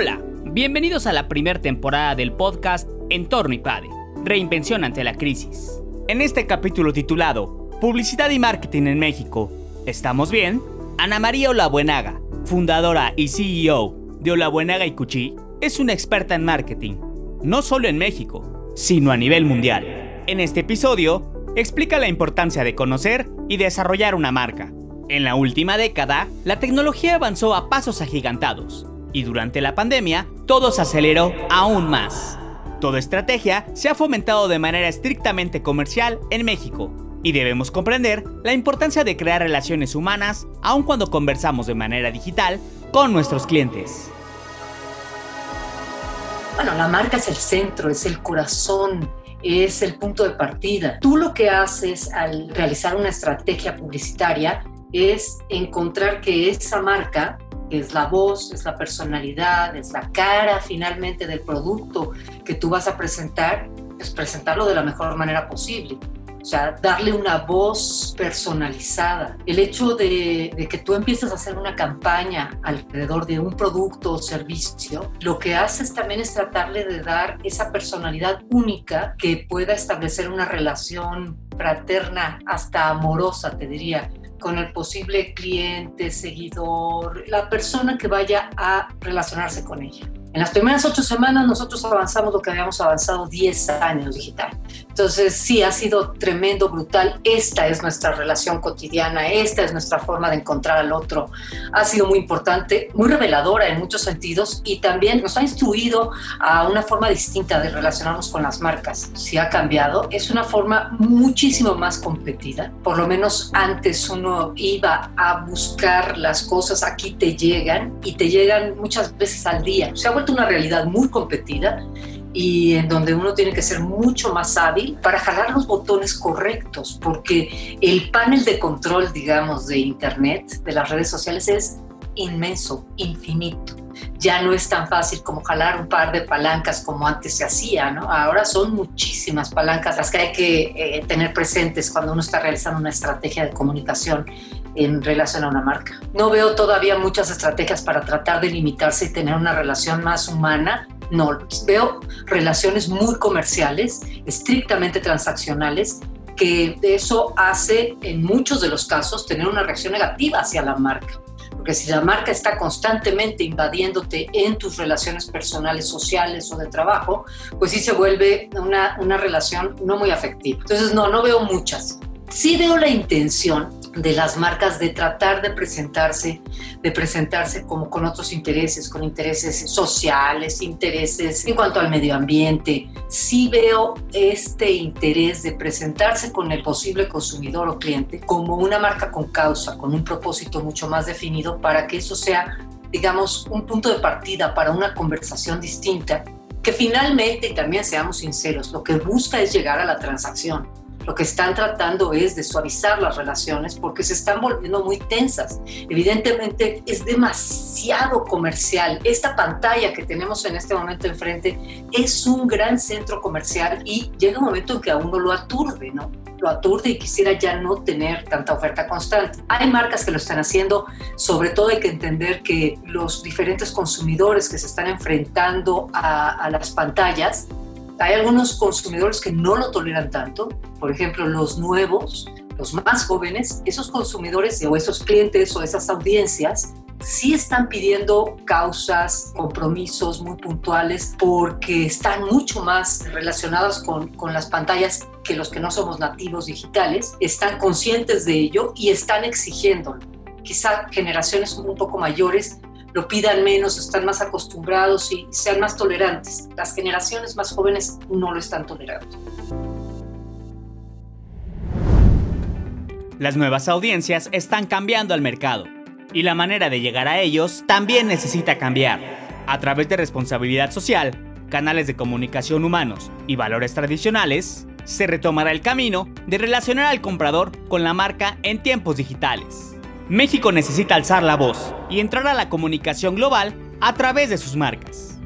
Hola, bienvenidos a la primera temporada del podcast Entorno IPADE, Reinvención ante la crisis. En este capítulo titulado Publicidad y Marketing en México, ¿estamos bien? Ana María Olabuenaga, fundadora y CEO de Olabuenaga y Cuchí, es una experta en marketing, no solo en México, sino a nivel mundial. En este episodio, explica la importancia de conocer y desarrollar una marca. En la última década, la tecnología avanzó a pasos agigantados y durante la pandemia todo se aceleró aún más. Toda estrategia se ha fomentado de manera estrictamente comercial en México y debemos comprender la importancia de crear relaciones humanas aun cuando conversamos de manera digital con nuestros clientes. Bueno, la marca es el centro, es el corazón, es el punto de partida. Tú lo que haces al realizar una estrategia publicitaria es encontrar que esa marca es la voz, es la personalidad, es la cara finalmente del producto que tú vas a presentar, es presentarlo de la mejor manera posible. O sea, darle una voz personalizada. El hecho de, de, que tú empieces a hacer una campaña alrededor de un producto o servicio, lo que haces también es tratarle de dar esa personalidad única que pueda establecer una relación fraterna, hasta amorosa, te diría, con el posible cliente, seguidor, la persona que vaya a relacionarse con ella. En las primeras ocho semanas nosotros avanzamos lo que habíamos avanzado 10 años digital. Entonces sí, ha sido tremendo, brutal. Esta es nuestra relación cotidiana, esta es nuestra forma de encontrar al otro. Ha sido muy importante, muy reveladora en muchos sentidos y también nos ha instruido a una forma distinta de relacionarnos con las marcas. Si ha cambiado, es una forma muchísimo más competida. Por lo menos antes uno iba a buscar las cosas, aquí te llegan y te llegan muchas veces al día. Se ha una realidad muy competida y en donde uno tiene que ser mucho más hábil para jalar los botones correctos, porque el panel de control, digamos, de Internet, de las redes sociales, es inmenso, infinito. Ya no es tan fácil como jalar un par de palancas como antes se hacía, ¿no? Ahora son muchísimas palancas las que hay que eh, tener presentes cuando uno está realizando una estrategia de comunicación en relación a una marca. No veo todavía muchas estrategias para tratar de limitarse y tener una relación más humana. No, veo relaciones muy comerciales, estrictamente transaccionales, que eso hace en muchos de los casos tener una reacción negativa hacia la marca. Porque si la marca está constantemente invadiéndote en tus relaciones personales, sociales o de trabajo, pues sí se vuelve una, una relación no muy afectiva. Entonces, no, no veo muchas. Sí veo la intención de las marcas de tratar de presentarse, de presentarse como con otros intereses, con intereses sociales, intereses en cuanto al medio ambiente. Sí veo este interés de presentarse con el posible consumidor o cliente como una marca con causa, con un propósito mucho más definido para que eso sea, digamos, un punto de partida para una conversación distinta que finalmente, y también seamos sinceros, lo que busca es llegar a la transacción lo que están tratando es de suavizar las relaciones porque se están volviendo muy tensas. Evidentemente es demasiado comercial. Esta pantalla que tenemos en este momento enfrente es un gran centro comercial y llega un momento en que a uno lo aturde, ¿no? Lo aturde y quisiera ya no tener tanta oferta constante. Hay marcas que lo están haciendo, sobre todo hay que entender que los diferentes consumidores que se están enfrentando a, a las pantallas hay algunos consumidores que no lo toleran tanto, por ejemplo, los nuevos, los más jóvenes, esos consumidores o esos clientes o esas audiencias sí están pidiendo causas, compromisos muy puntuales porque están mucho más relacionados con, con, las pantallas que los que no somos nativos digitales, están conscientes de ello y están exigiéndolo. Quizá generaciones un poco mayores lo pidan menos, están más acostumbrados y sean más tolerantes. Las generaciones más jóvenes no lo están tolerando. Las nuevas audiencias están cambiando al mercado y la manera de llegar a ellos también necesita cambiar. A través de responsabilidad social, canales de comunicación humanos y valores tradicionales, se retomará el camino de relacionar al comprador con la marca en tiempos digitales. México necesita alzar la voz y entrar a la comunicación global a través de sus marcas.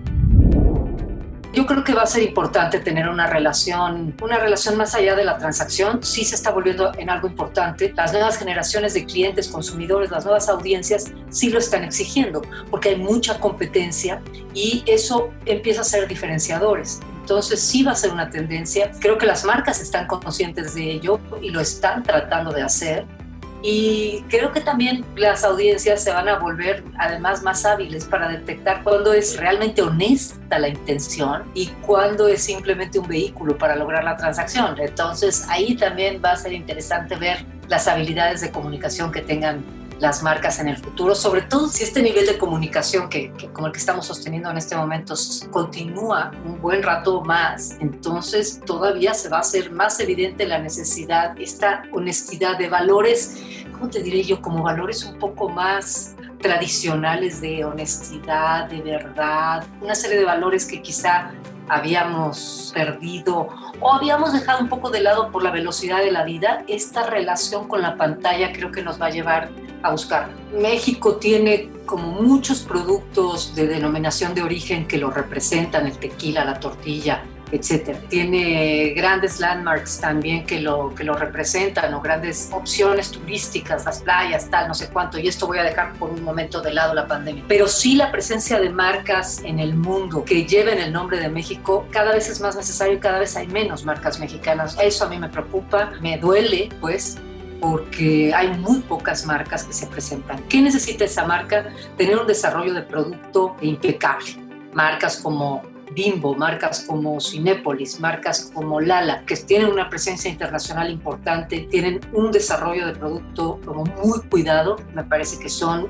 Yo creo que va a ser importante tener una relación, una relación más allá de la transacción. Sí se está volviendo en algo importante. Las nuevas generaciones de clientes, consumidores, las nuevas audiencias sí lo están exigiendo porque hay mucha competencia y eso empieza a ser diferenciadores. Entonces sí va a ser una tendencia. Creo que las marcas están conscientes de ello y lo están tratando de hacer. Y creo que también las audiencias se van a volver además más hábiles para detectar cuándo es realmente honesta la intención y cuándo es simplemente un vehículo para lograr la transacción. Entonces ahí también va a ser interesante ver las habilidades de comunicación que tengan las marcas en el futuro, sobre todo si este nivel de comunicación que, como el que estamos sosteniendo en este momento continúa un buen rato más, entonces todavía se va a hacer más evidente la necesidad, esta honestidad de valores, ¿cómo te diré yo? Como valores un poco más tradicionales de honestidad, de verdad, una serie de valores que quizá habíamos perdido o habíamos dejado un poco de lado por la velocidad de la vida, esta relación con la pantalla creo que nos va a llevar a buscar. México tiene como muchos productos de denominación de origen que lo representan, el tequila, la tortilla, etcétera. Tiene grandes landmarks también que lo, que lo representan o grandes opciones turísticas, las playas, tal, no sé cuánto. Y esto voy a dejar por un momento de lado la pandemia. Pero sí la presencia de marcas en el mundo que lleven el nombre de México cada vez es más necesario y cada vez hay menos marcas mexicanas. Eso a mí me preocupa, me duele, pues, porque hay muy pocas marcas que se presentan. ¿Qué necesita esa marca? Tener un desarrollo de producto impecable. Marcas como Bimbo, marcas como Cinépolis, marcas como Lala, que tienen una presencia internacional importante, tienen un desarrollo de producto como muy cuidado, me parece que son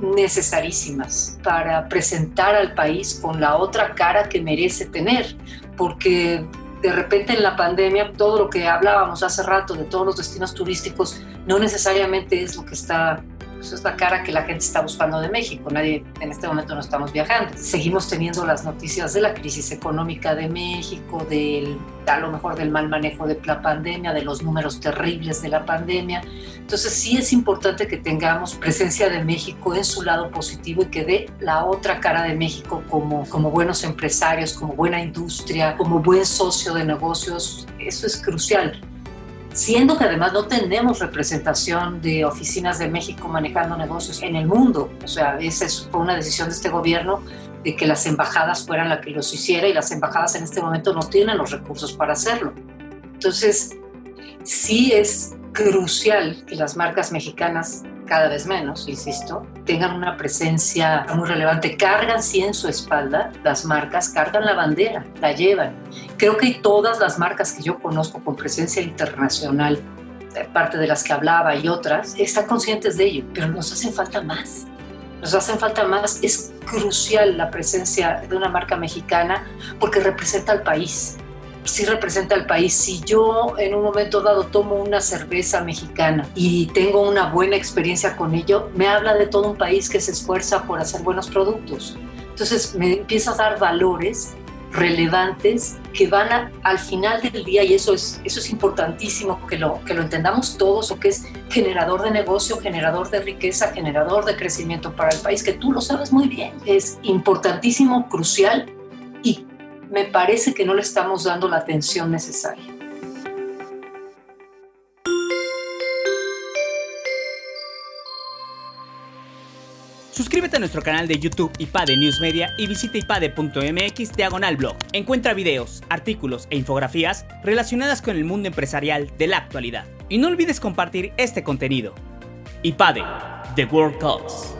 necesarísimas para presentar al país con la otra cara que merece tener, porque de repente en la pandemia todo lo que hablábamos hace rato de todos los destinos turísticos no necesariamente es lo que está pues es la cara que la gente está buscando de México. Nadie en este momento no estamos viajando. Seguimos teniendo las noticias de la crisis económica de México, del, a lo mejor del mal manejo de la pandemia, de los números terribles de la pandemia. Entonces sí es importante que tengamos presencia de México en su lado positivo y que dé la otra cara de México como, como buenos empresarios, como buena industria, como buen socio de negocios. Eso es crucial siendo que además no tenemos representación de oficinas de México manejando negocios en el mundo. O sea, esa fue una decisión de este gobierno de que las embajadas fueran las que los hiciera y las embajadas en este momento no tienen los recursos para hacerlo. Entonces, sí es crucial que las marcas mexicanas cada vez menos, insisto, tengan una presencia muy relevante. Cargan sí en su espalda las marcas, cargan la bandera, la llevan. Creo que todas las marcas que yo conozco con presencia internacional, parte de las que hablaba y otras, están conscientes de ello, pero nos hacen falta más. Nos hacen falta más. Es crucial la presencia de una marca mexicana porque representa al país sí representa al país. Si yo en un momento dado tomo una cerveza mexicana y tengo una buena experiencia con ello, me habla de todo un país que se esfuerza por hacer buenos productos. Entonces me empieza a dar valores relevantes que van al final del día, y eso es, eso es importantísimo que lo, que lo entendamos todos, o que es generador de negocio, generador de riqueza, generador de crecimiento para el país, que tú lo sabes muy bien. Es importantísimo, crucial me parece que no le estamos dando la atención necesaria. Suscríbete a nuestro canal de YouTube IPADE News Media y visita ipade.mx diagonal blog. Encuentra videos, artículos e infografías relacionadas con el mundo empresarial de la actualidad. Y no olvides compartir este contenido. IPADE, The World Calls.